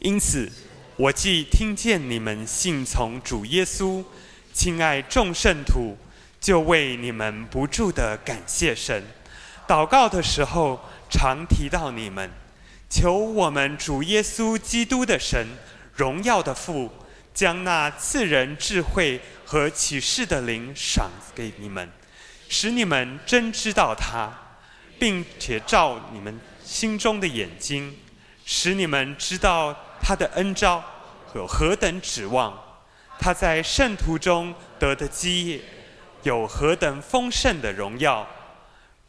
因此，我既听见你们信从主耶稣，亲爱众圣徒，就为你们不住地感谢神。祷告的时候，常提到你们，求我们主耶稣基督的神，荣耀的父，将那赐人智慧和启示的灵赏给你们，使你们真知道他，并且照你们心中的眼睛，使你们知道他的恩召有何等指望，他在圣徒中得的基业有何等丰盛的荣耀，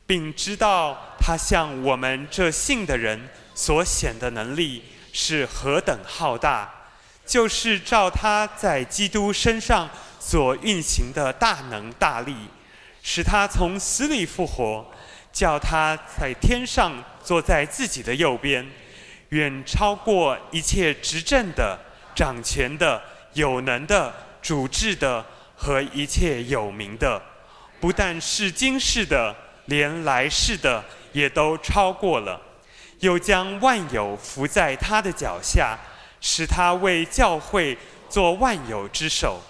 并知道他向我们这信的人所显的能力是何等浩大。就是照他在基督身上所运行的大能大力，使他从死里复活，叫他在天上坐在自己的右边，远超过一切执政的、掌权的、有能的、主治的和一切有名的，不但是今世的，连来世的也都超过了，又将万有伏在他的脚下。使他为教会做万有之首，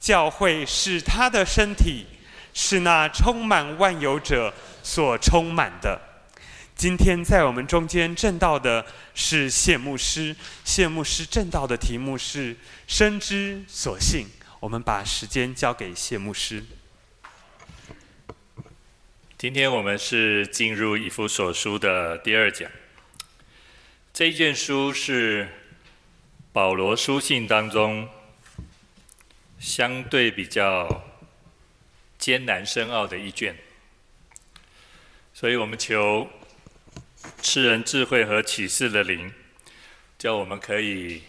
教会是他的身体，是那充满万有者所充满的。今天在我们中间证道的是谢牧师，谢牧师证道的题目是“生之所幸”。我们把时间交给谢牧师。今天我们是进入以弗所书的第二讲，这一卷书是。保罗书信当中，相对比较艰难深奥的一卷，所以我们求赐人智慧和启示的灵，叫我们可以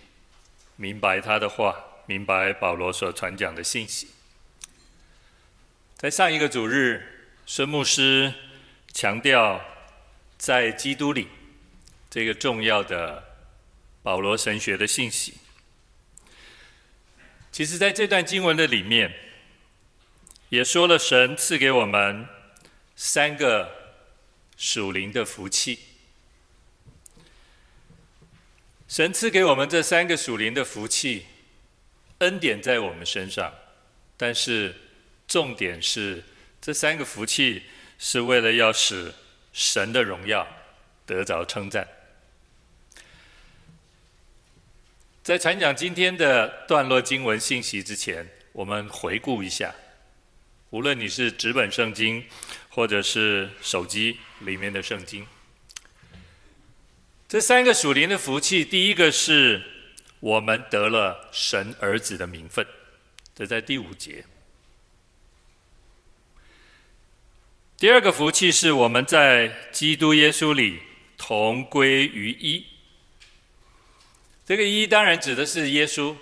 明白他的话，明白保罗所传讲的信息。在上一个主日，孙牧师强调在基督里这个重要的。保罗神学的信息，其实在这段经文的里面，也说了神赐给我们三个属灵的福气。神赐给我们这三个属灵的福气，恩典在我们身上，但是重点是这三个福气是为了要使神的荣耀得着称赞。在传讲今天的段落经文信息之前，我们回顾一下，无论你是纸本圣经，或者是手机里面的圣经，这三个属灵的福气，第一个是我们得了神儿子的名分，这在第五节；第二个福气是我们在基督耶稣里同归于一。这个一当然指的是耶稣，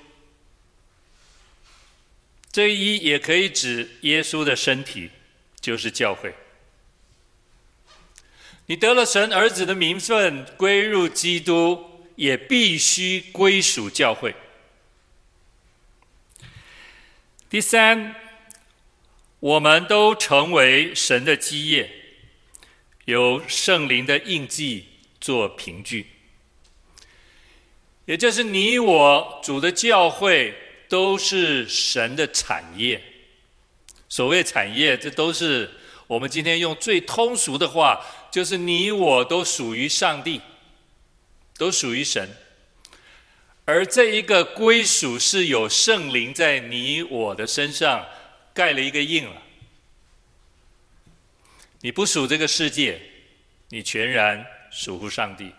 这个一也可以指耶稣的身体，就是教会。你得了神儿子的名分，归入基督，也必须归属教会。第三，我们都成为神的基业，有圣灵的印记做凭据。也就是你我主的教会都是神的产业。所谓产业，这都是我们今天用最通俗的话，就是你我都属于上帝，都属于神。而这一个归属是有圣灵在你我的身上盖了一个印了。你不属这个世界，你全然属乎上帝。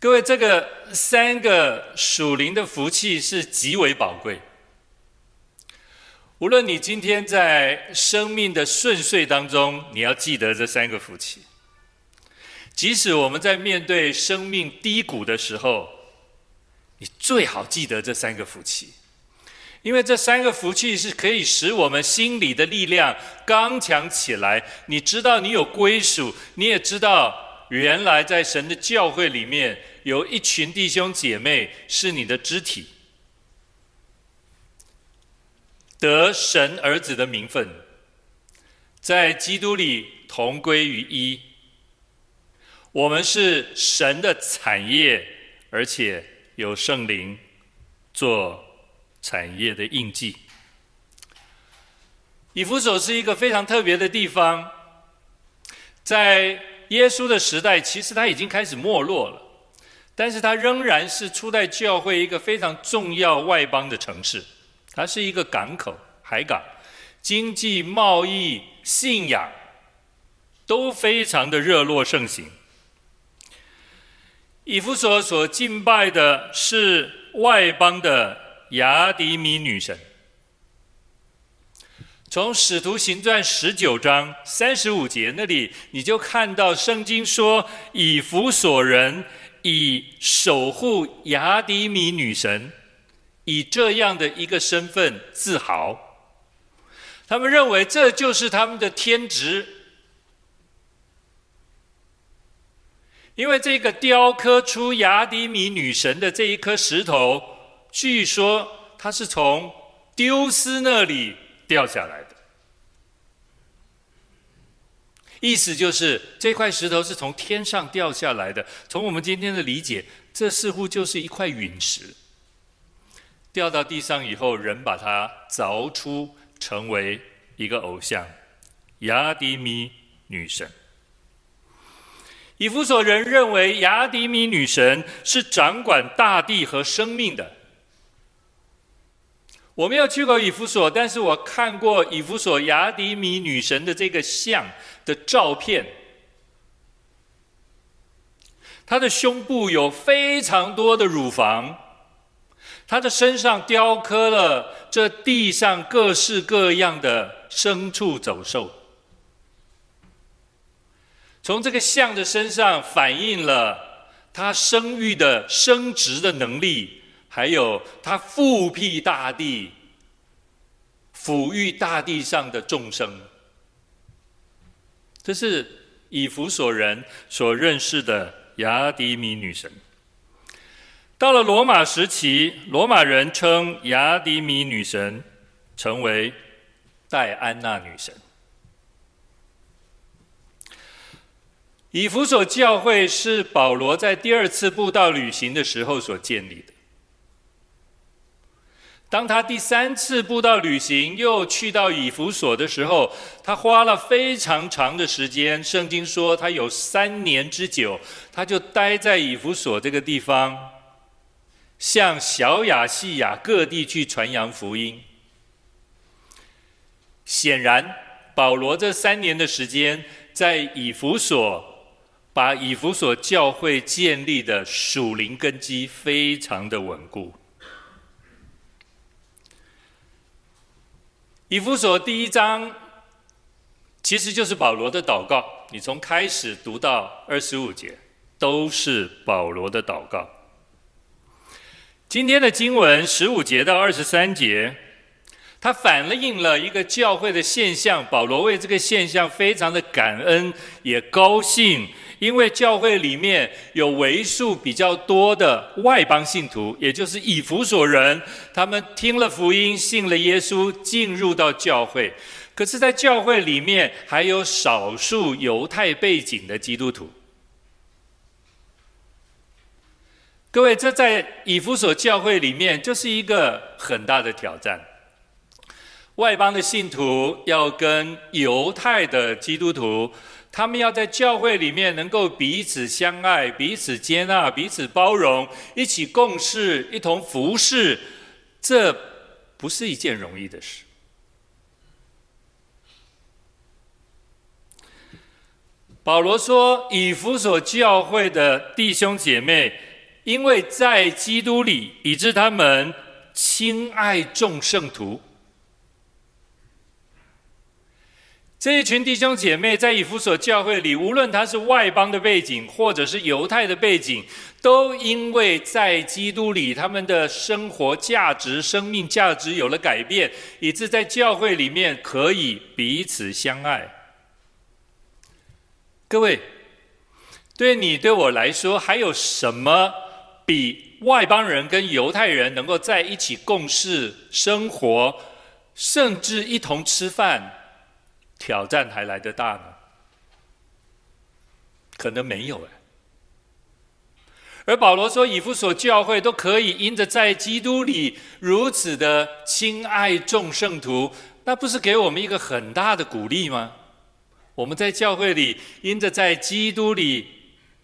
各位，这个三个属灵的福气是极为宝贵。无论你今天在生命的顺遂当中，你要记得这三个福气；即使我们在面对生命低谷的时候，你最好记得这三个福气，因为这三个福气是可以使我们心里的力量刚强起来。你知道你有归属，你也知道原来在神的教会里面。有一群弟兄姐妹是你的肢体，得神儿子的名分，在基督里同归于一。我们是神的产业，而且有圣灵做产业的印记。以弗所是一个非常特别的地方，在耶稣的时代，其实他已经开始没落了，但是他仍然是初代教会一个非常重要外邦的城市，它是一个港口、海港，经济、贸易、信仰都非常的热络盛行。以弗所所敬拜的是外邦的雅迪米女神。从使徒行传十九章三十五节那里，你就看到圣经说，以弗所人以守护雅迪米女神，以这样的一个身份自豪，他们认为这就是他们的天职。因为这个雕刻出亚底米女神的这一颗石头，据说它是从丢斯那里掉下来的。意思就是这块石头是从天上掉下来的。从我们今天的理解，这似乎就是一块陨石，掉到地上以后，人把它凿出，成为一个偶像——亚底米女神。以弗所人认为亚底米女神是掌管大地和生命的。我没有去过以弗所，但是我看过以弗所亚底米女神的这个像的照片。她的胸部有非常多的乳房，她的身上雕刻了这地上各式各样的牲畜走兽。从这个像的身上反映了他生育的生殖的能力，还有他复辟大地、抚育大地上的众生。这是以弗所人所认识的亚底米女神。到了罗马时期，罗马人称亚底米女神成为戴安娜女神。以弗所教会是保罗在第二次布道旅行的时候所建立的。当他第三次布道旅行又去到以弗所的时候，他花了非常长的时间。圣经说他有三年之久，他就待在以弗所这个地方，向小亚细亚各地去传扬福音。显然，保罗这三年的时间在以弗所。把以弗所教会建立的属灵根基非常的稳固。以弗所第一章其实就是保罗的祷告，你从开始读到二十五节都是保罗的祷告。今天的经文十五节到二十三节，它反映了一个教会的现象，保罗为这个现象非常的感恩，也高兴。因为教会里面有为数比较多的外邦信徒，也就是以弗所人，他们听了福音，信了耶稣，进入到教会。可是，在教会里面还有少数犹太背景的基督徒。各位，这在以弗所教会里面就是一个很大的挑战。外邦的信徒要跟犹太的基督徒。他们要在教会里面能够彼此相爱、彼此接纳、彼此包容，一起共事、一同服侍，这不是一件容易的事。保罗说：“以弗所教会的弟兄姐妹，因为在基督里，以致他们亲爱众圣徒。”这一群弟兄姐妹在以弗所教会里，无论他是外邦的背景，或者是犹太的背景，都因为在基督里，他们的生活价值、生命价值有了改变，以致在教会里面可以彼此相爱。各位，对你对我来说，还有什么比外邦人跟犹太人能够在一起共事、生活，甚至一同吃饭？挑战还来得大呢？可能没有哎。而保罗说，以弗所教会都可以因着在基督里如此的亲爱众圣徒，那不是给我们一个很大的鼓励吗？我们在教会里因着在基督里，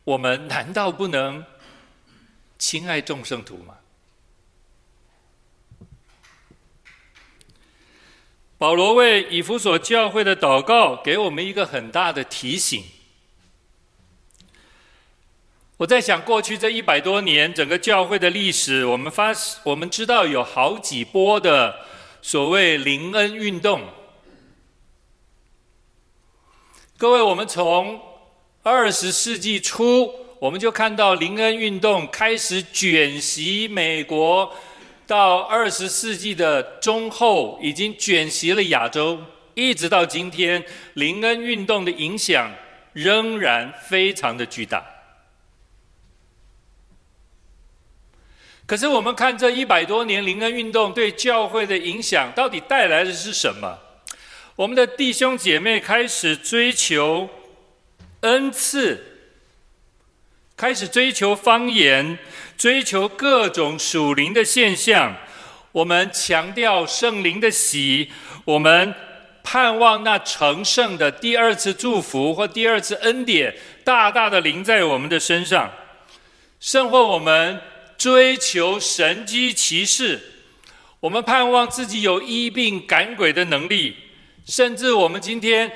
我们难道不能亲爱众圣徒吗？保罗为以弗所教会的祷告，给我们一个很大的提醒。我在想，过去这一百多年，整个教会的历史，我们发，我们知道有好几波的所谓灵恩运动。各位，我们从二十世纪初，我们就看到林恩运动开始卷袭美国，到二十世纪的中后，已经卷袭了亚洲，一直到今天，林恩运动的影响仍然非常的巨大。可是我们看这一百多年灵恩运动对教会的影响，到底带来的是什么？我们的弟兄姐妹开始追求恩赐，开始追求方言，追求各种属灵的现象。我们强调圣灵的喜，我们盼望那成圣的第二次祝福或第二次恩典，大大的临在我们的身上，甚或我们。追求神迹奇事，我们盼望自己有医病赶鬼的能力，甚至我们今天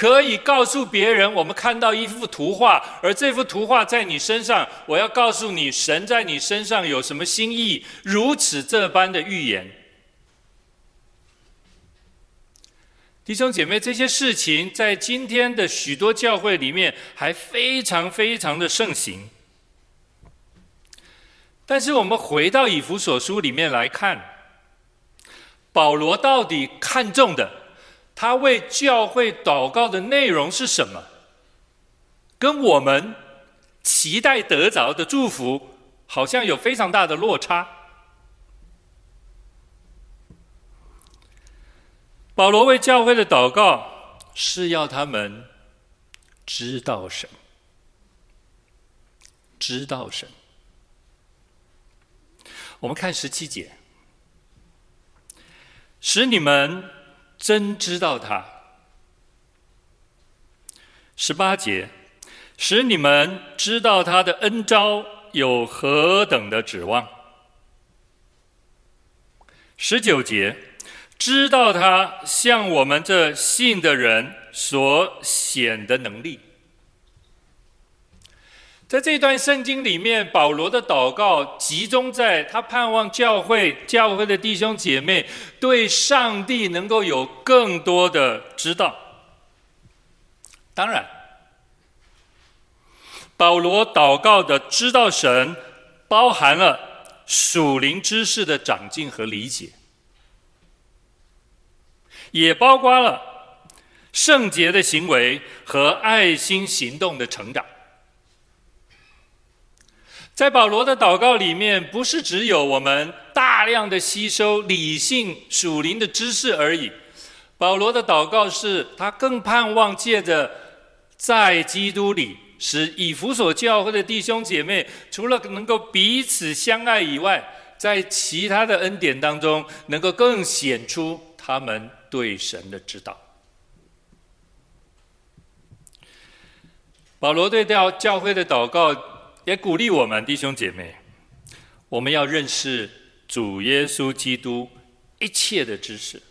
可以告诉别人，我们看到一幅图画，而这幅图画在你身上，我要告诉你，神在你身上有什么心意，如此这般的预言。弟兄姐妹，这些事情在今天的许多教会里面还非常非常的盛行。但是我们回到以弗所书里面来看，保罗到底看重的，他为教会祷告的内容是什么？跟我们期待得着的祝福，好像有非常大的落差。保罗为教会的祷告，是要他们知道神，知道神。我们看十七节，使你们真知道他；十八节，使你们知道他的恩招有何等的指望；十九节，知道他向我们这信的人所显的能力。在这段圣经里面，保罗的祷告集中在他盼望教会、教会的弟兄姐妹对上帝能够有更多的知道。当然，保罗祷告的知道神，包含了属灵知识的长进和理解，也包括了圣洁的行为和爱心行动的成长。在保罗的祷告里面，不是只有我们大量的吸收理性属灵的知识而已。保罗的祷告是他更盼望借着在基督里，使以弗所教会的弟兄姐妹，除了能够彼此相爱以外，在其他的恩典当中，能够更显出他们对神的知道。保罗对教教会的祷告。也鼓励我们弟兄姐妹，我们要认识主耶稣基督一切的知识，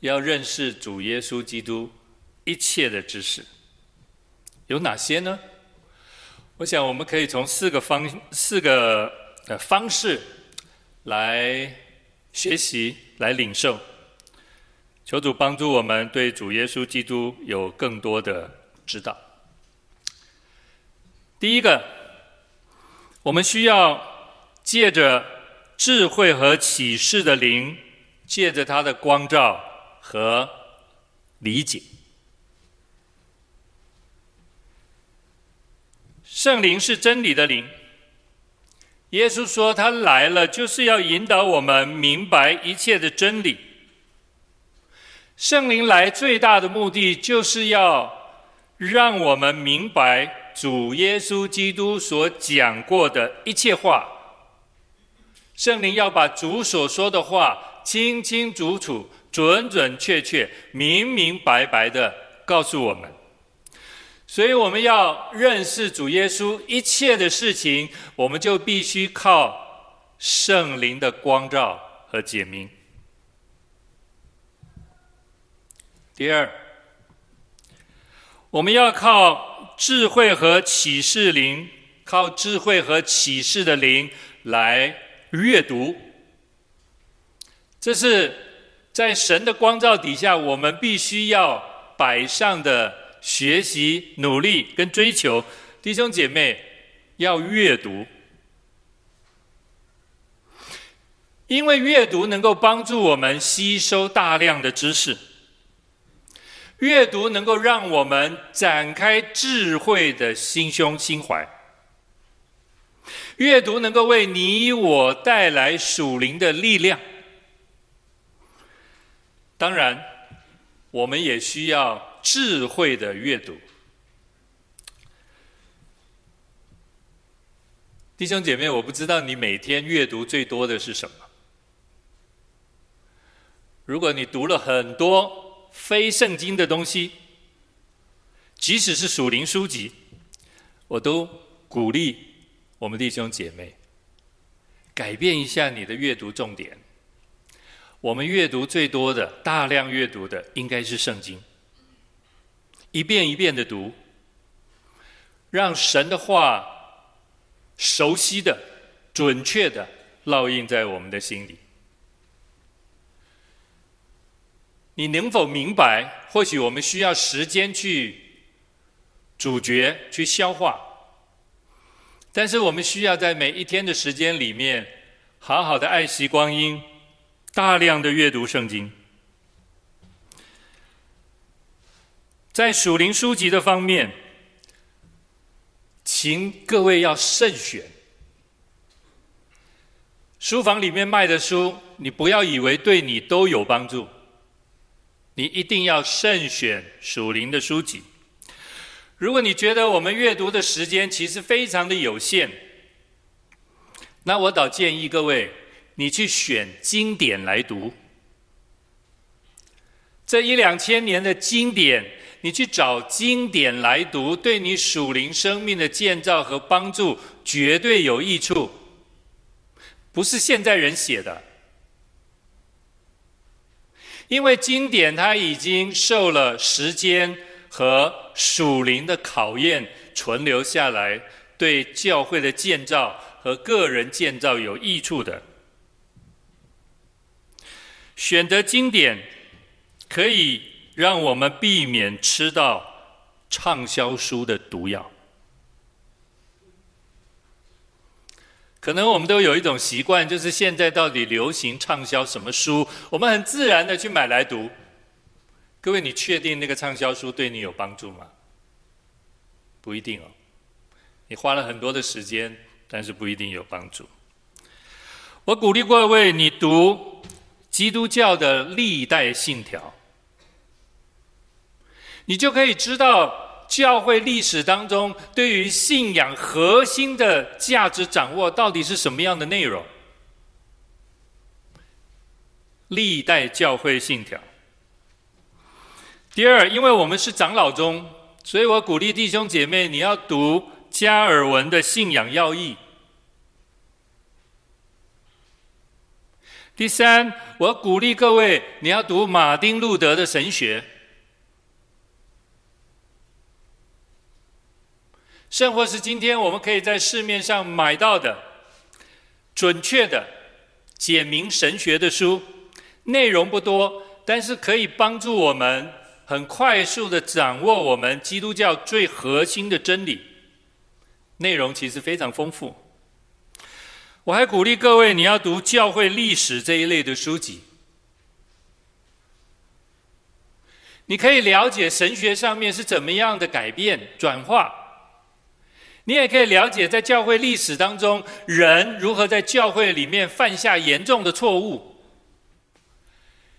要认识主耶稣基督一切的知识，有哪些呢？我想我们可以从四个方四个呃方式来学习、来领受。求主帮助我们对主耶稣基督有更多的知道。第一个，我们需要借着智慧和启示的灵，借着他的光照和理解。圣灵是真理的灵，耶稣说他来了就是要引导我们明白一切的真理。圣灵来最大的目的就是要让我们明白。主耶稣基督所讲过的一切话。圣灵要把主所说的话清清楚楚、准准确确、明明白白的告诉我们。所以，我们要认识主耶稣一切的事情，我们就必须靠圣灵的光照和解明。第二，我们要靠智慧和启示灵，靠智慧和启示的灵来阅读。这是在神的光照底下，我们必须要摆上的学习、努力跟追求。弟兄姐妹，要阅读，因为阅读能够帮助我们吸收大量的知识。阅读能够让我们展开智慧的心胸心怀，阅读能够为你我带来属灵的力量。当然，我们也需要智慧的阅读。弟兄姐妹，我不知道你每天阅读最多的是什么。如果你读了很多，非圣经的东西，即使是属灵书籍，我都鼓励我们弟兄姐妹改变一下你的阅读重点。我们阅读最多的、大量阅读的，应该是圣经，一遍一遍的读，让神的话熟悉的、准确的烙印在我们的心里。你能否明白？或许我们需要时间去咀嚼、去消化，但是我们需要在每一天的时间里面，好好的爱惜光阴，大量的阅读圣经。在属灵书籍的方面，请各位要慎选。书房里面卖的书，你不要以为对你都有帮助。你一定要慎选属灵的书籍。如果你觉得我们阅读的时间其实非常的有限，那我倒建议各位，你去选经典来读。这一两千年的经典，你去找经典来读，对你属灵生命的建造和帮助绝对有益处。不是现在人写的。因为经典它已经受了时间和属灵的考验，存留下来，对教会的建造和个人建造有益处的。选择经典，可以让我们避免吃到畅销书的毒药。可能我们都有一种习惯，就是现在到底流行畅销什么书，我们很自然的去买来读。各位，你确定那个畅销书对你有帮助吗？不一定哦。你花了很多的时间，但是不一定有帮助。我鼓励各位，你读基督教的历代信条，你就可以知道。教会历史当中，对于信仰核心的价值掌握，到底是什么样的内容？历代教会信条。第二，因为我们是长老中，所以我鼓励弟兄姐妹，你要读加尔文的信仰要义。第三，我鼓励各位，你要读马丁路德的神学。甚或是今天我们可以在市面上买到的准确的解明神学的书，内容不多，但是可以帮助我们很快速的掌握我们基督教最核心的真理。内容其实非常丰富。我还鼓励各位，你要读教会历史这一类的书籍，你可以了解神学上面是怎么样的改变转化。你也可以了解，在教会历史当中，人如何在教会里面犯下严重的错误。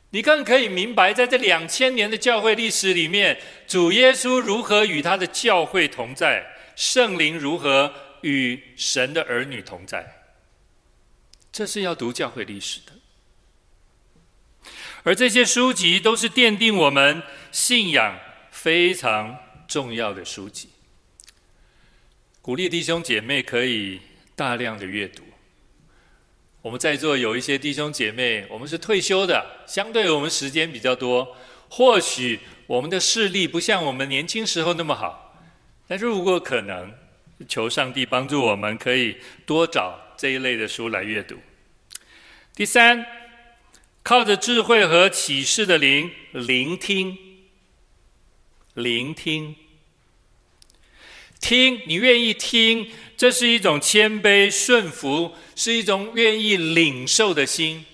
你更可以明白，在这两千年的教会历史里面，主耶稣如何与他的教会同在，圣灵如何与神的儿女同在。这是要读教会历史的。而这些书籍都是奠定我们信仰非常重要的书籍。鼓励弟兄姐妹可以大量的阅读。我们在座有一些弟兄姐妹，我们是退休的，相对我们时间比较多，或许我们的视力不像我们年轻时候那么好，但是如果可能，求上帝帮助我们，可以多找这一类的书来阅读。第三，靠着智慧和启示的灵，聆听，聆听，听，你愿意听。这是一种谦卑顺服，是一种愿意领受的心。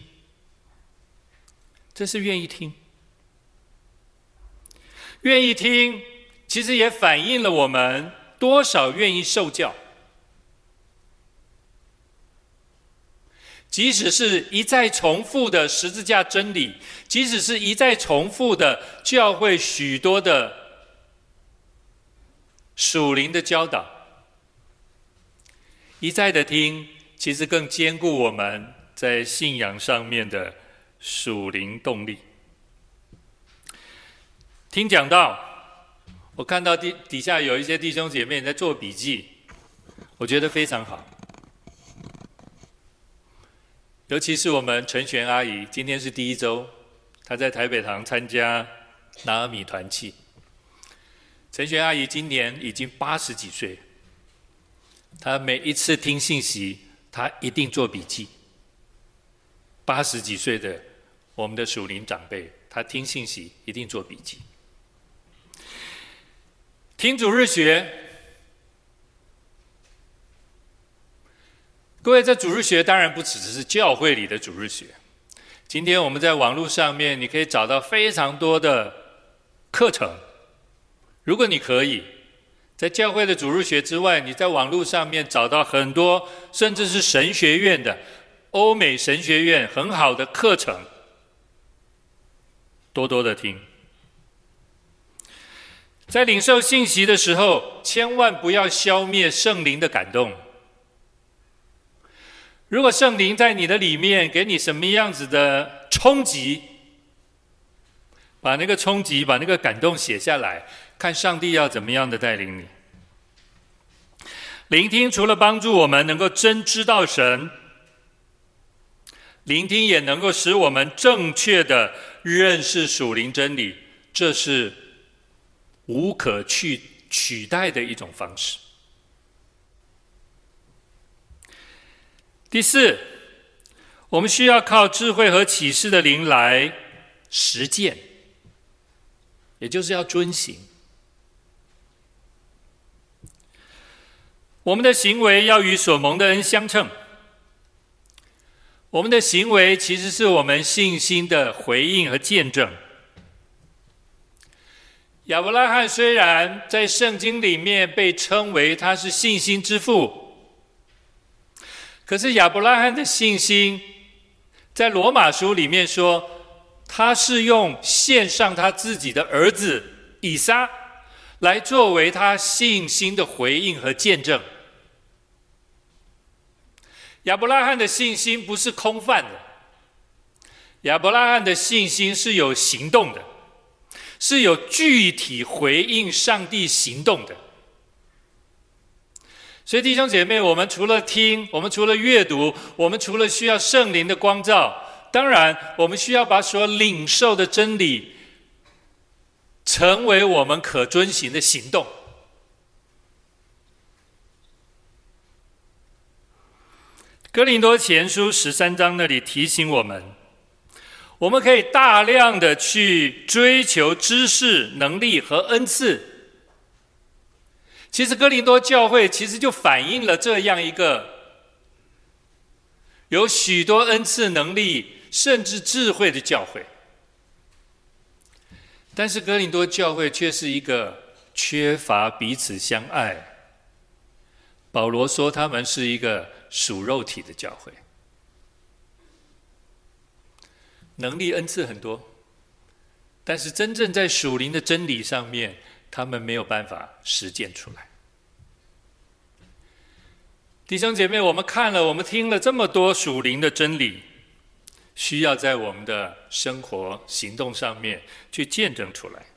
这是愿意听，愿意听，其实也反映了我们多少愿意受教。即使是一再重复的十字架真理，即使是一再重复的教会许多的属灵的教导。一再的听，其实更坚固我们在信仰上面的属灵动力。听讲道，我看到底底下有一些弟兄姐妹在做笔记，我觉得非常好。尤其是我们陈璇阿姨，今天是第一周，她在台北堂参加拿米团契。陈璇阿姨今年已经八十几岁。她每一次听信息，她一定做笔记。八十几岁的我们的属灵长辈，他听信息一定做笔记。听主日学，各位，这主日学当然不只是教会里的主日学。今天我们在网络上面，你可以找到非常多的课程。如果你可以。在教会的主日学之外，你在网络上面找到很多，甚至是神学院的欧美神学院很好的课程，多多的听。在领受信息的时候，千万不要消灭圣灵的感动。如果圣灵在你的里面给你什么样子的冲击，把那个冲击、把那个感动写下来。看上帝要怎么样的带领你。聆听除了帮助我们能够真知道神，聆听也能够使我们正确的认识属灵真理，这是无可去取代的一种方式。第四，我们需要靠智慧和启示的灵来实践，也就是要遵行。我们的行为要与所蒙的恩相称。我们的行为其实是我们信心的回应和见证。亚伯拉罕虽然在圣经里面被称为他是信心之父，可是亚伯拉罕的信心，在罗马书里面说，他是用献上他自己的儿子以撒，来作为他信心的回应和见证。亚伯拉罕的信心不是空泛的，亚伯拉罕的信心是有行动的，是有具体回应上帝行动的。所以弟兄姐妹，我们除了听，我们除了阅读，我们除了需要圣灵的光照，当然我们需要把所领受的真理，成为我们可遵行的行动。哥林多前书十三章那里提醒我们，我们可以大量的去追求知识、能力和恩赐。其实哥林多教会其实就反映了这样一个有许多恩赐、能力甚至智慧的教会，但是哥林多教会却是一个缺乏彼此相爱。保罗说他们是一个。属肉体的教会，能力恩赐很多，但是真正在属灵的真理上面，他们没有办法实践出来。弟兄姐妹，我们看了，我们听了这么多属灵的真理，需要在我们的生活行动上面去见证出来。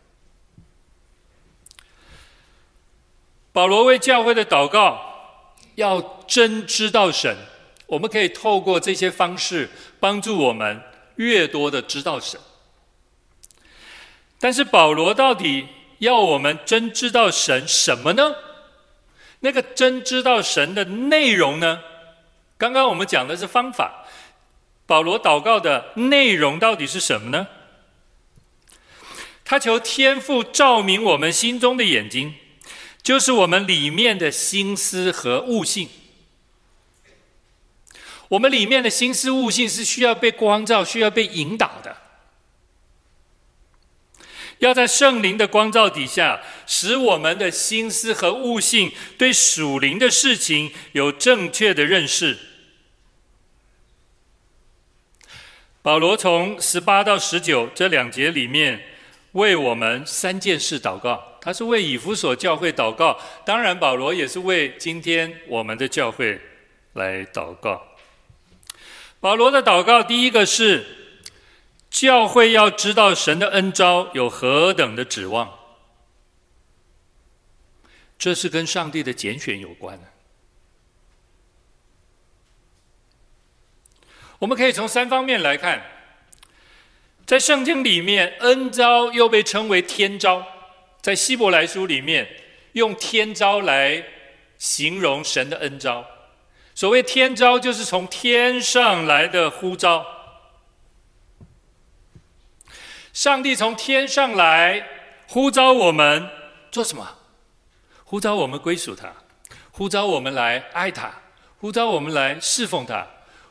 保罗为教会的祷告，要真知道神，我们可以透过这些方式帮助我们越多的知道神。但是保罗到底要我们真知道神什么呢？那个真知道神的内容呢？刚刚我们讲的是方法，保罗祷告的内容到底是什么呢？他求天父照明我们心中的眼睛，就是我们里面的心思和悟性。我们里面的心思悟性是需要被光照、需要被引导的。要在圣灵的光照底下，使我们的心思和悟性对属灵的事情有正确的认识。保罗从十八到十九这两节里面，为我们三件事祷告。他是为以弗所教会祷告，当然保罗也是为今天我们的教会来祷告。保罗的祷告第一个是。教会要知道神的恩召有何等的指望，这是跟上帝的拣选有关的。我们可以从三方面来看，在圣经里面，恩召又被称为天召，在希伯来书里面用天召来形容神的恩召。所谓天召，就是从天上来的呼召。上帝从天上来呼召我们做什么？呼召我们归属他，呼召我们来爱他，呼召我们来侍奉他，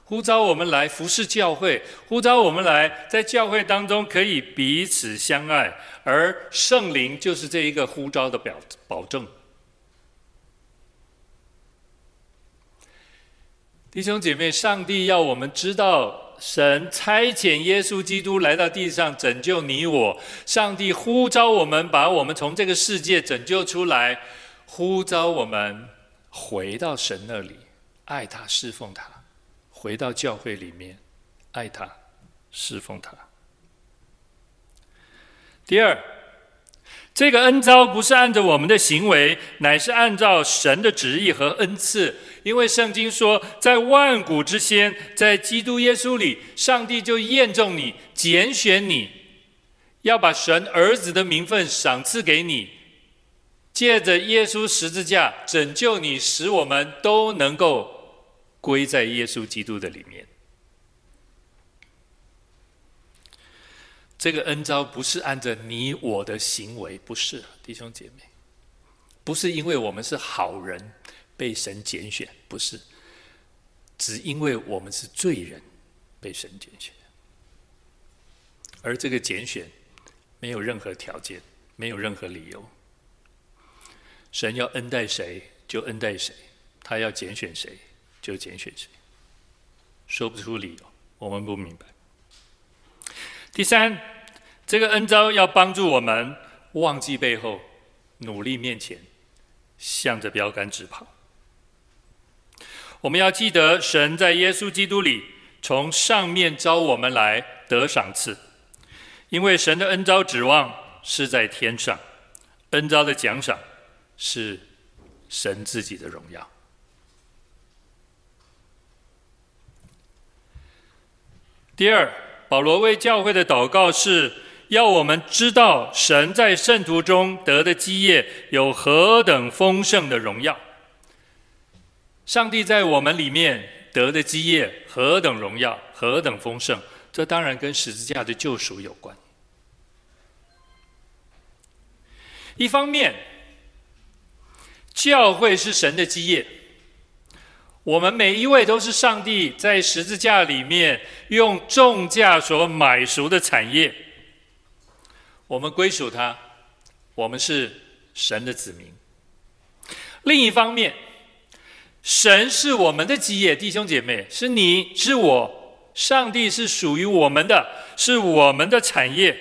呼召我们来服侍教会，呼召我们来在教会当中可以彼此相爱，而圣灵就是这一个呼召的表保证。弟兄姐妹，上帝要我们知道。神差遣耶稣基督来到地上拯救你我，上帝呼召我们，把我们从这个世界拯救出来，呼召我们回到神那里，爱他侍奉他，回到教会里面，爱他侍奉他。第二，这个恩召不是按照我们的行为，乃是按照神的旨意和恩赐。因为圣经说，在万古之先，在基督耶稣里，上帝就验中你、拣选你，要把神儿子的名分赏赐给你，借着耶稣十字架拯救你，使我们都能够归在耶稣基督的里面。这个恩召不是按着你我的行为，不是弟兄姐妹，不是因为我们是好人。被神拣选，不是，只因为我们是罪人，被神拣选。而这个拣选没有任何条件，没有任何理由。神要恩待谁就恩待谁，他要拣选谁就拣选谁，说不出理由，我们不明白。第三，这个恩召要帮助我们忘记背后，努力面前，向着标杆直跑。我们要记得，神在耶稣基督里从上面召我们来得赏赐，因为神的恩召指望是在天上，恩召的奖赏是神自己的荣耀。第二，保罗为教会的祷告是要我们知道神在圣徒中得的基业有何等丰盛的荣耀。上帝在我们里面得的基业何等荣耀，何等丰盛，这当然跟十字架的救赎有关。一方面，教会是神的基业，我们每一位都是上帝在十字架里面用重价所买赎的产业，我们归属他，我们是神的子民。另一方面，神是我们的基业，弟兄姐妹，是你是我，上帝是属于我们的，是我们的产业。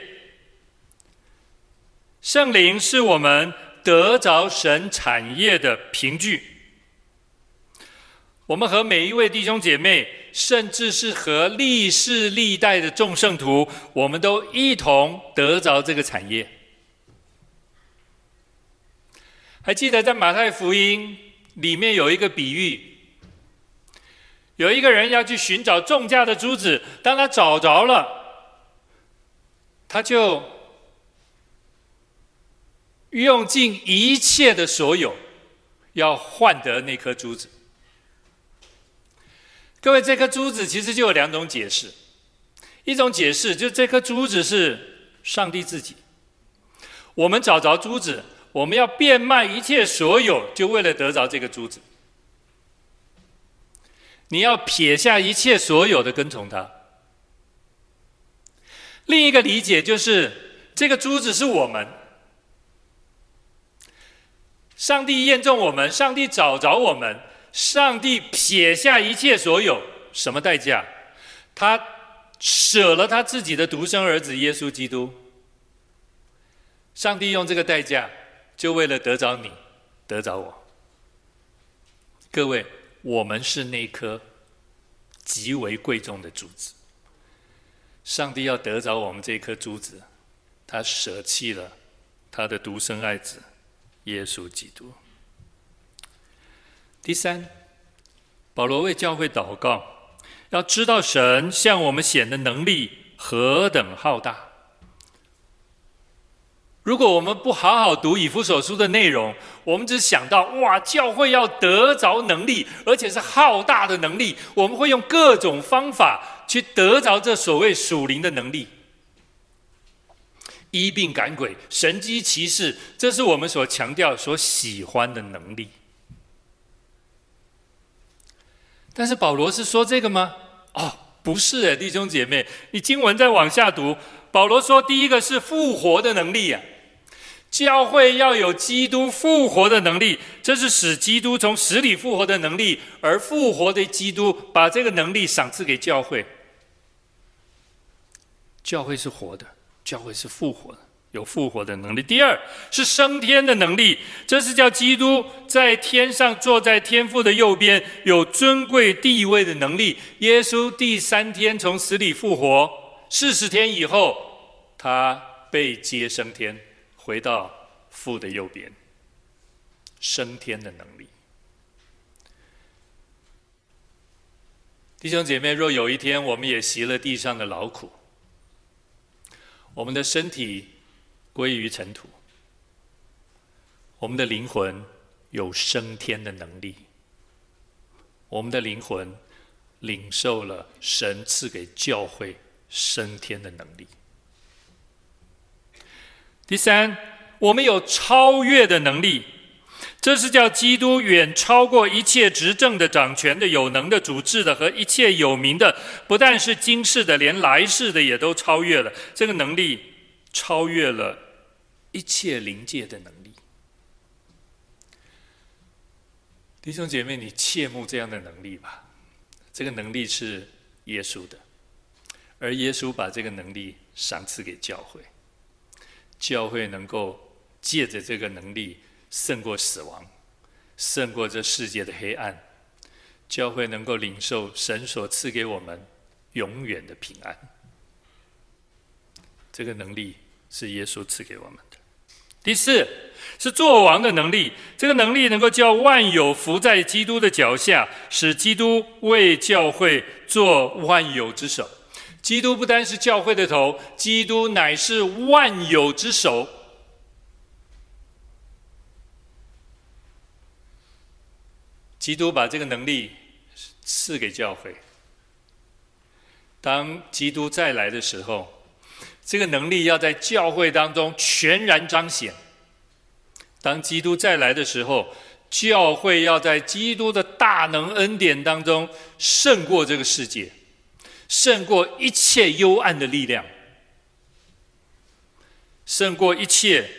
圣灵是我们得着神产业的凭据。我们和每一位弟兄姐妹，甚至是和历世历代的众圣徒，我们都一同得着这个产业。还记得在马太福音里面有一个比喻，有一个人要去寻找重价的珠子，当他找着了，他就用尽一切的所有，要换得那颗珠子。各位，这颗珠子其实就有两种解释。一种解释就这颗珠子是上帝自己。我们找着珠子，我们要变卖一切所有，就为了得着这个珠子。你要撇下一切所有的跟从他。另一个理解就是，这个珠子是我们。上帝验证我们，上帝找着我们。上帝撇下一切所有，什么代价？他舍了他自己的独生儿子耶稣基督。上帝用这个代价，就为了得着你，得着我。各位，我们是那颗极为贵重的珠子。上帝要得着我们这颗珠子，他舍弃了他的独生爱子耶稣基督。第三，保罗为教会祷告，要知道神向我们显的能力何等浩大。如果我们不好好读以弗所书的内容，我们只想到哇，教会要得着能力，而且是浩大的能力，我们会用各种方法去得着这所谓属灵的能力，医病赶鬼、神迹奇事，这是我们所强调、所喜欢的能力。但是保罗是说这个吗？哦，不是诶，弟兄姐妹，你经文再往下读，保罗说第一个是复活的能力啊，教会要有基督复活的能力，这是使基督从死里复活的能力，而复活的基督把这个能力赏赐给教会。教会是活的，教会是复活的。有复活的能力。第二是升天的能力，这是叫基督在天上坐在天父的右边，有尊贵地位的能力。耶稣第三天从死里复活，四十天以后，他被接升天，回到父的右边。升天的能力，弟兄姐妹，若有一天我们也习了地上的劳苦，我们的身体。归于尘土，我们的灵魂有升天的能力。我们的灵魂领受了神赐给教会升天的能力。第三，我们有超越的能力，这是叫基督远超过一切执政的、掌权的、有能的、主治的和一切有名的，不但是今世的，连来世的也都超越了。这个能力超越了。一切灵界的能力，弟兄姐妹，你切慕这样的能力吧。这个能力是耶稣的，而耶稣把这个能力赏赐给教会，教会能够借着这个能力胜过死亡，胜过这世界的黑暗。教会能够领受神所赐给我们永远的平安。这个能力是耶稣赐给我们的。第四是作王的能力，这个能力能够叫万有伏在基督的脚下，使基督为教会做万有之首。基督不单是教会的头，基督乃是万有之首。基督把这个能力赐给教会，当基督再来的时候。这个能力要在教会当中全然彰显。当基督再来的时候，教会要在基督的大能恩典当中胜过这个世界，胜过一切幽暗的力量，胜过一切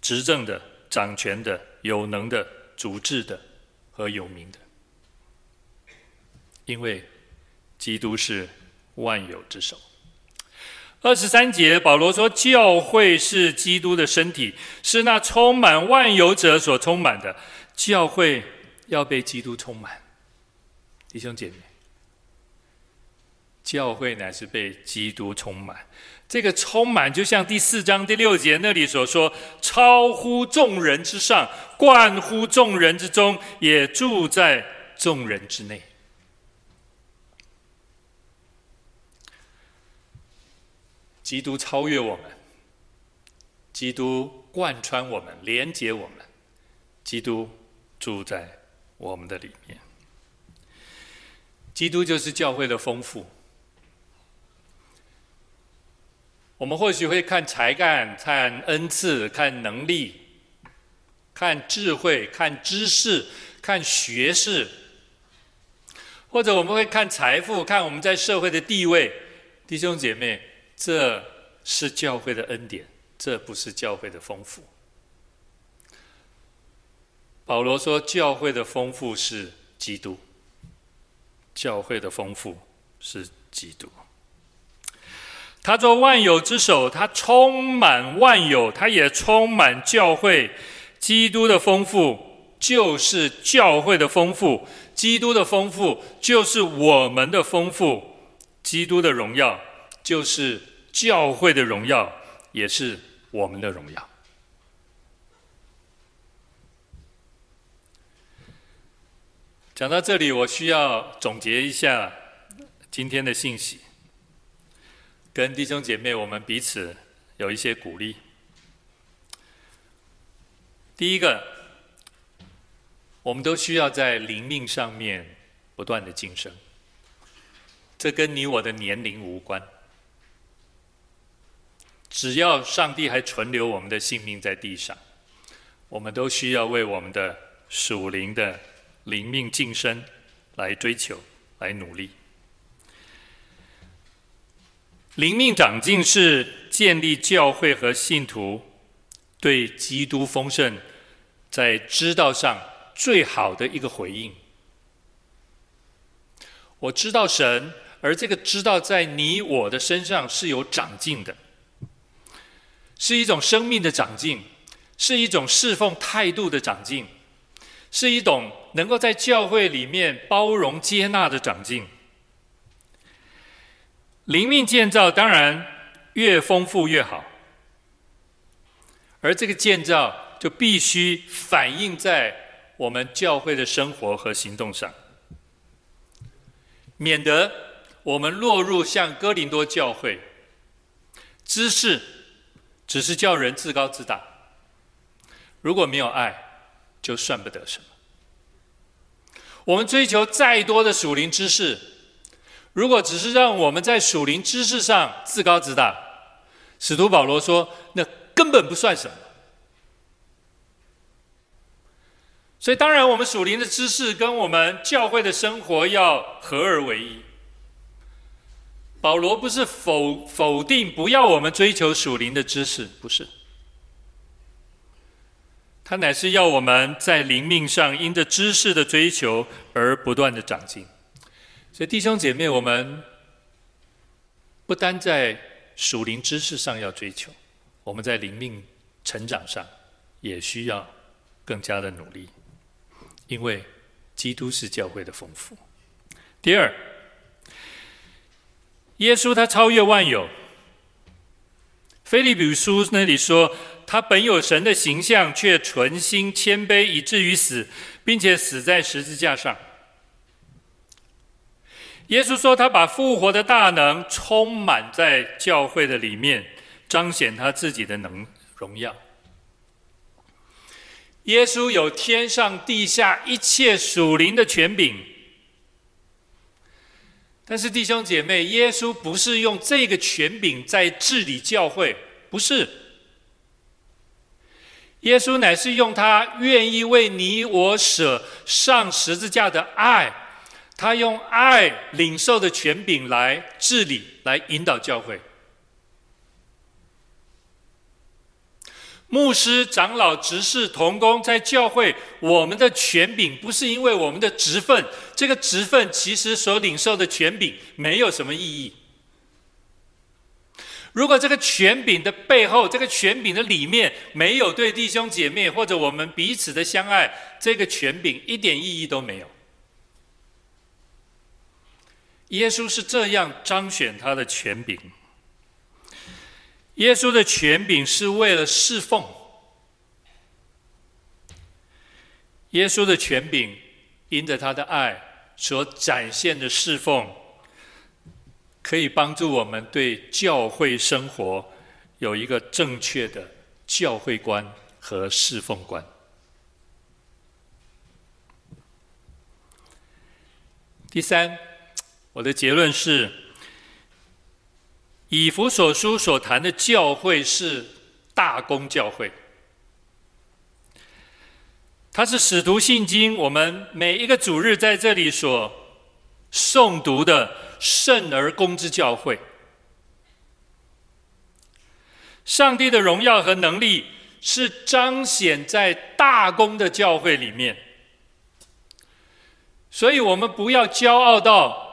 执政的、掌权的、有能的、主治的和有名的，因为基督是万有之首。二十三节，保罗说：“教会是基督的身体，是那充满万有者所充满的。教会要被基督充满，弟兄姐妹，教会乃是被基督充满。这个充满，就像第四章第六节那里所说：“超乎众人之上，贯乎众人之中，也住在众人之内。”基督超越我们，基督贯穿我们，连接我们，基督住在我们的里面。基督就是教会的丰富。我们或许会看才干、看恩赐、看能力、看智慧、看知识、看学识，或者我们会看财富、看我们在社会的地位，弟兄姐妹。这是教会的恩典，这不是教会的丰富。保罗说，教会的丰富是基督，教会的丰富是基督。他做万有之首，他充满万有，他也充满教会。基督的丰富就是教会的丰富，基督的丰富就是我们的丰富，基督的荣耀就是。教会的荣耀也是我们的荣耀。讲到这里，我需要总结一下今天的信息，跟弟兄姐妹我们彼此有一些鼓励。第一个，我们都需要在灵命上面不断的晋升，这跟你我的年龄无关。只要上帝还存留我们的性命在地上，我们都需要为我们的属灵的灵命晋升来追求、来努力。灵命长进是建立教会和信徒对基督丰盛在知道上最好的一个回应。我知道神，而这个知道在你我的身上是有长进的。是一种生命的长进，是一种侍奉态度的长进，是一种能够在教会里面包容接纳的长进。灵命建造当然越丰富越好，而这个建造就必须反映在我们教会的生活和行动上，免得我们落入像哥林多教会知识。只是叫人自高自大，如果没有爱，就算不得什么。我们追求再多的属灵知识，如果只是让我们在属灵知识上自高自大，使徒保罗说，那根本不算什么。所以，当然，我们属灵的知识跟我们教会的生活要合而为一。保罗不是否否定不要我们追求属灵的知识，不是，他乃是要我们在灵命上因着知识的追求而不断的长进。所以弟兄姐妹，我们不单在属灵知识上要追求，我们在灵命成长上也需要更加的努力，因为基督是教会的丰富。第二。耶稣他超越万有。腓立比书那里说，他本有神的形象，却存心谦卑，以至于死，并且死在十字架上。耶稣说，他把复活的大能充满在教会的里面，彰显他自己的能荣耀。耶稣有天上地下一切属灵的权柄。但是弟兄姐妹，耶稣不是用这个权柄在治理教会，不是。耶稣乃是用他愿意为你我舍上十字架的爱，他用爱领受的权柄来治理、来引导教会。牧师、长老、执事、同工，在教会，我们的权柄不是因为我们的职分，这个职分其实所领受的权柄没有什么意义。如果这个权柄的背后，这个权柄的里面没有对弟兄姐妹或者我们彼此的相爱，这个权柄一点意义都没有。耶稣是这样彰显他的权柄。耶稣的权柄是为了侍奉。耶稣的权柄，因着他的爱所展现的侍奉，可以帮助我们对教会生活有一个正确的教会观和侍奉观。第三，我的结论是，以弗所书所谈的教会是大公教会，它是使徒信经，我们每一个主日在这里所诵读的圣而公之教会。上帝的荣耀和能力是彰显在大公的教会里面。所以，我们不要骄傲到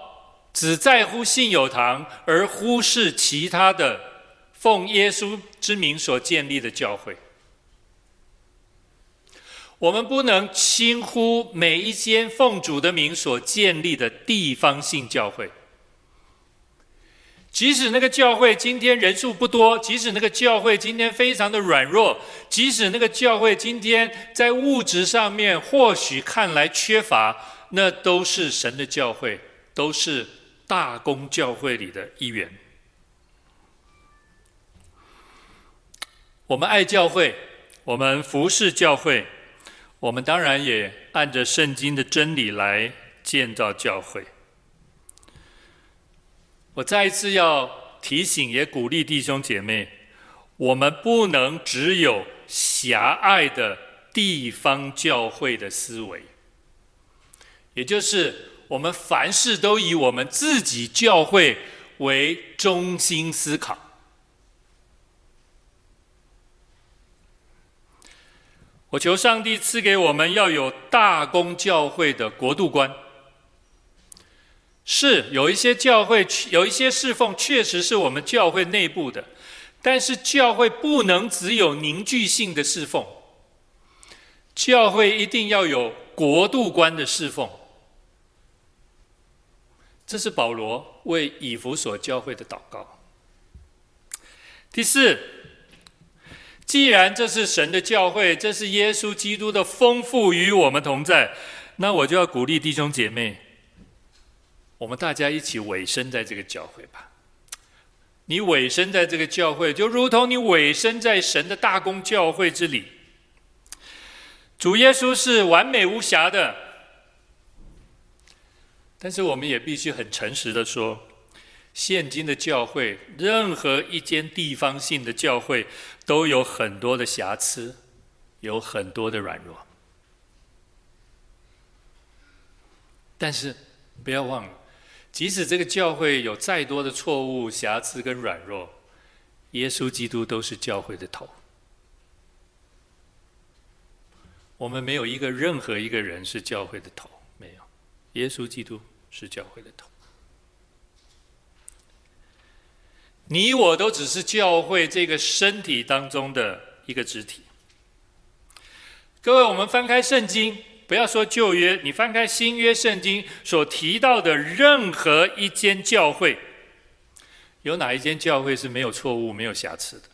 只在乎信友堂，而忽视其他的奉耶稣之名所建立的教会。我们不能轻忽每一间奉主的名所建立的地方性教会。即使那个教会今天人数不多，即使那个教会今天非常的软弱，即使那个教会今天在物质上面或许看来缺乏。那都是神的教会，都是大公教会里的一员。我们爱教会，我们服侍教会，我们当然也按着圣经的真理来建造教会。我再一次要提醒，也鼓励弟兄姐妹，我们不能只有狭隘的地方教会的思维。也就是我们凡事都以我们自己教会为中心思考。我求上帝赐给我们要有大公教会的国度观。是有一些教会，有一些侍奉，确实是我们教会内部的，但是教会不能只有凝聚性的侍奉，教会一定要有国度观的侍奉。这是保罗为以弗所教会的祷告。第四，既然这是神的教会，这是耶稣基督的丰富与我们同在，那我就要鼓励弟兄姐妹，我们大家一起委身在这个教会吧。你委身在这个教会，就如同你委身在神的大公教会之里。主耶稣是完美无瑕的。但是我们也必须很诚实的说，现今的教会，任何一间地方性的教会，都有很多的瑕疵，有很多的软弱。但是不要忘了，即使这个教会有再多的错误、瑕疵跟软弱，耶稣基督都是教会的头。我们没有一个任何一个人是教会的头。耶稣基督是教会的头，你我都只是教会这个身体当中的一个肢体。各位，我们翻开圣经，不要说旧约，你翻开新约圣经所提到的任何一间教会，有哪一间教会是没有错误、没有瑕疵的？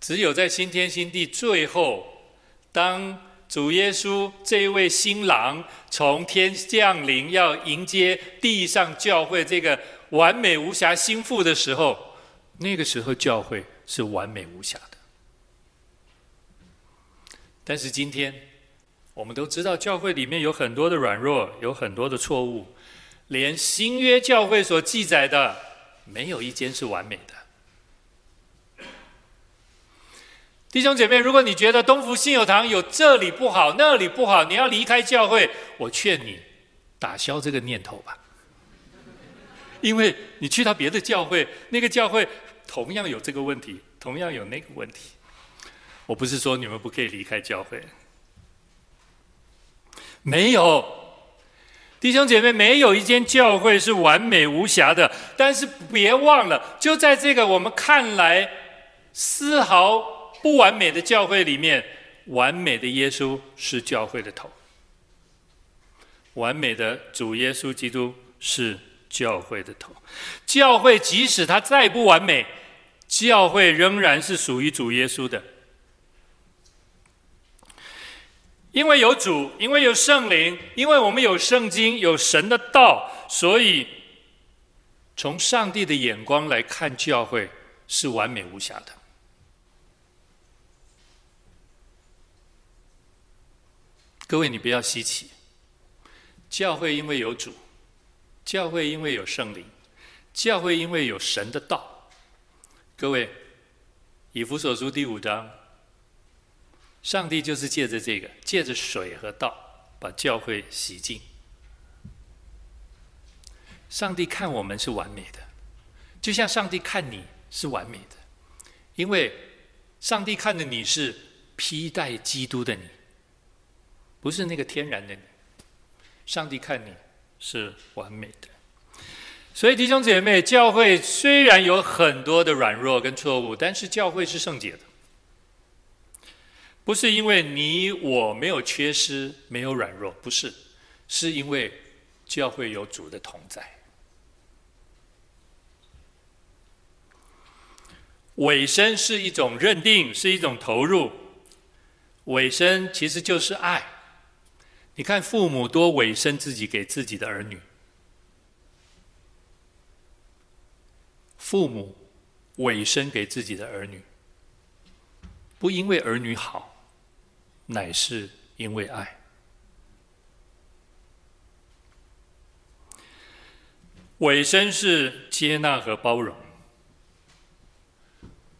只有在新天新地最后，当主耶稣这一位新郎从天降临，要迎接地上教会这个完美无瑕新妇的时候，那个时候教会是完美无瑕的。但是今天，我们都知道教会里面有很多的软弱，有很多的错误，连新约教会所记载的，没有一间是完美的。弟兄姐妹，如果你觉得东福信友堂有这里不好，那里不好，你要离开教会，我劝你打消这个念头吧。因为你去到别的教会，那个教会同样有这个问题，同样有那个问题。我不是说你们不可以离开教会，没有，弟兄姐妹，没有一间教会是完美无瑕的。但是别忘了，就在这个我们看来丝毫。不完美的教会里面，完美的耶稣是教会的头。完美的主耶稣基督是教会的头。教会即使它再不完美，教会仍然是属于主耶稣的。因为有主，因为有圣灵，因为我们有圣经，有神的道，所以从上帝的眼光来看，教会是完美无瑕的。各位，你不要稀奇，教会因为有主，教会因为有圣灵，教会因为有神的道。各位，以弗所书第五章。上帝就是借着这个，借着水和道，把教会洗净。上帝看我们是完美的，就像上帝看你是完美的，因为上帝看的你是披戴基督的你，不是那个天然的你。上帝看你是完美的，所以弟兄姐妹，教会虽然有很多的软弱跟错误，但是教会是圣洁的。不是因为你我没有缺失，没有软弱，不是，是因为教会有主的同在。委身是一种认定，是一种投入。委身其实就是爱。你看父母多委身自己给自己的儿女，父母委身给自己的儿女，不因为儿女好。乃是因为爱，委身是接纳和包容。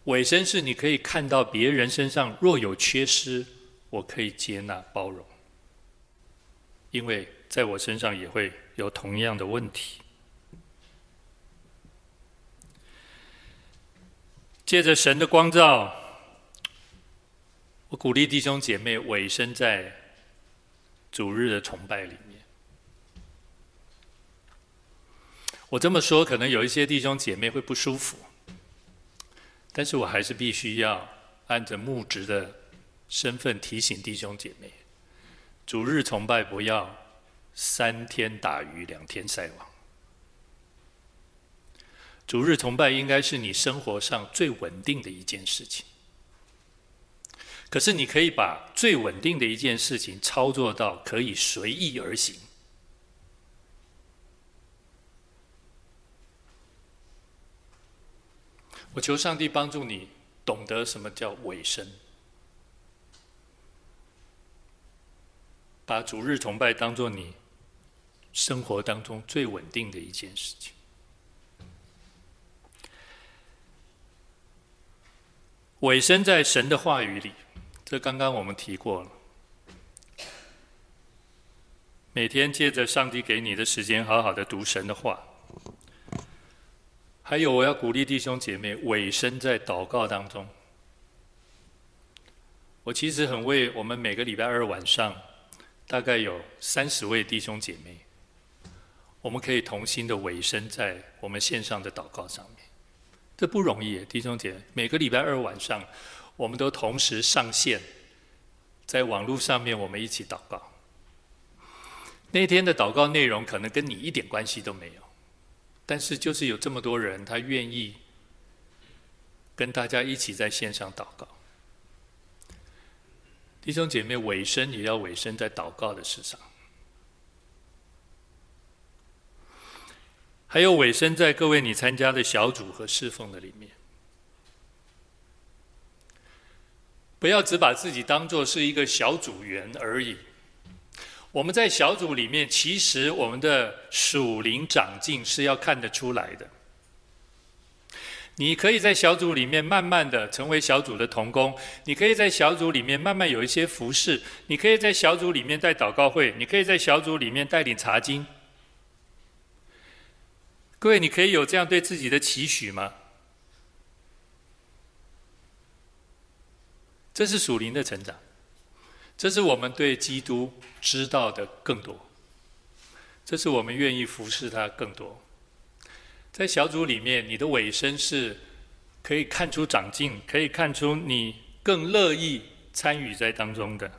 委身是你可以看到别人身上若有缺失，我可以接纳包容，因为在我身上也会有同样的问题。借着神的光照。我鼓励弟兄姐妹委身在主日的崇拜里面。我这么说，可能有一些弟兄姐妹会不舒服，但是我还是必须要按着牧职的身份提醒弟兄姐妹：主日崇拜不要三天打鱼两天晒网。主日崇拜应该是你生活上最稳定的一件事情。可是，你可以把最稳定的一件事情操作到可以随意而行。我求上帝帮助你懂得什么叫委身，把主日崇拜当做你生活当中最稳定的一件事情。委身在神的话语里。这刚刚我们提过了。每天借着上帝给你的时间，好好的读神的话。还有，我要鼓励弟兄姐妹委身在祷告当中。我其实很为我们每个礼拜二晚上，大概有三十位弟兄姐妹，我们可以同心的委身在我们线上的祷告上面。这不容易，弟兄姐妹，每个礼拜二晚上。我们都同时上线，在网络上面，我们一起祷告。那天的祷告内容可能跟你一点关系都没有，但是就是有这么多人，他愿意跟大家一起在线上祷告。弟兄姐妹，委身也要委身在祷告的事上，还有委身在各位你参加的小组和侍奉的里面。不要只把自己当做是一个小组员而已。我们在小组里面，其实我们的属灵长进是要看得出来的。你可以在小组里面慢慢的成为小组的同工，你可以在小组里面慢慢有一些服侍，你可以在小组里面带祷告会，你可以在小组里面带领查经。各位，你可以有这样对自己的期许吗？这是属灵的成长，这是我们对基督知道的更多，这是我们愿意服侍他更多。在小组里面，你的委身是可以看出长进，可以看出你更乐意参与在当中的。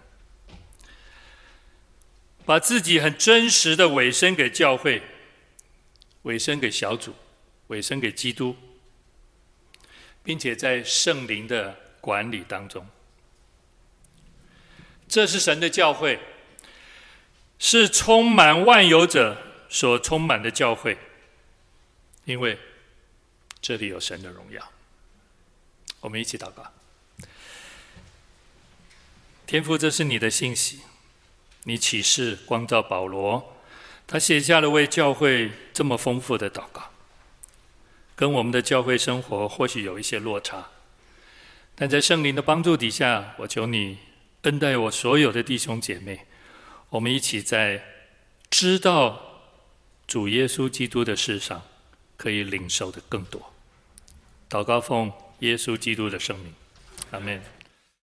把自己很真实的委身给教会，委身给小组，委身给基督，并且在圣灵的管理当中。这是神的教会，是充满万有者所充满的教会，因为这里有神的荣耀。我们一起祷告。天父，这是你的信息，你启示光照保罗，他写下了为教会这么丰富的祷告，跟我们的教会生活或许有一些落差，但在圣灵的帮助底下，我求你恩待我所有的弟兄姐妹，我们一起在知道主耶稣基督的事上，可以领受的更多。祷告奉耶稣基督的圣名，阿门。